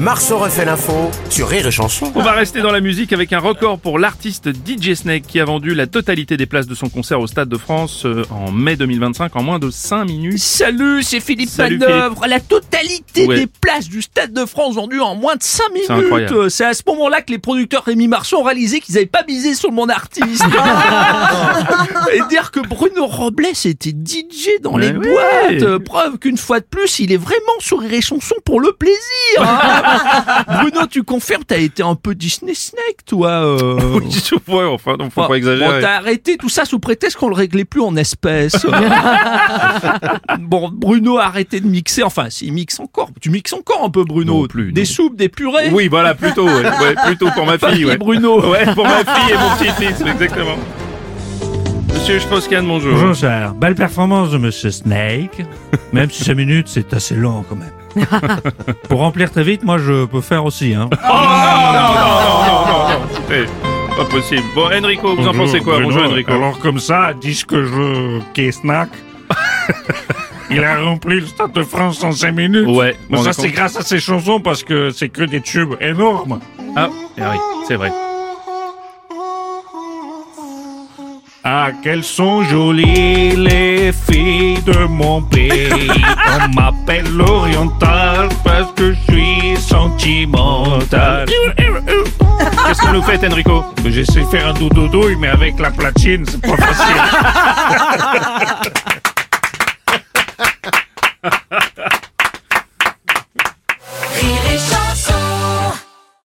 Marceau refait l'info sur Rire et Chanson. On va rester dans la musique avec un record pour l'artiste DJ Snake qui a vendu la totalité des places de son concert au Stade de France euh, en mai 2025 en moins de 5 minutes. Salut, c'est Philippe Salut, Manœuvre. La totalité Ouais. des places du Stade de France vendues en moins de 5 minutes. incroyable. Euh, C'est à ce moment-là que les producteurs Rémi Marceau ont réalisé qu'ils n'avaient pas misé sur mon artiste. Et dire que Bruno Robles était DJ dans les boîtes. Euh, Preuve qu'une fois de plus, il est vraiment sur et Chanson pour le plaisir. hein. Bruno, tu confirmes, t'as été un peu Disney Snake, toi. euh. Oui, ouais, enfin, non, faut Bon, pas exagérer. Bon, t'as arrêté tout ça sous prétexte qu'on le réglait plus en espèces. bon, Bruno a arrêté de mixer. Enfin, s'il mixe encore. Tu mixes encore un peu, Bruno. Non plus, Des non. soupes, des purées. oui, voilà, plutôt, ouais, ouais, plutôt pour ma fille, ouais. Bruno. Ouais, pour ma fille et mon petit-fils, exactement. Monsieur Schposcan, bonjour. Bonjour cher, belle performance de Monsieur Snake. Même si 5 minutes c'est assez long quand même. Pour remplir très vite, moi je peux faire aussi. Hein. Oh, non, non, non, non, non, non, non. Eh, pas possible. Bon, Enrico, vous en pensez quoi Bonjour, Enrico. Alors comme ça, dis que je qu'est Snack. Il a rempli le Stade de France en 5 minutes. Ouais, Mais bon, ça c'est grâce à ses chansons parce que c'est que des tubes énormes. Ah, eh oui, c'est vrai. Ah, qu'elles sont jolies les filles de mon pays. On m'appelle l'oriental parce que je suis sentimental. Qu'est-ce que vous faites, Enrico? J'essaie de faire un doudou mais avec la platine, c'est pas facile.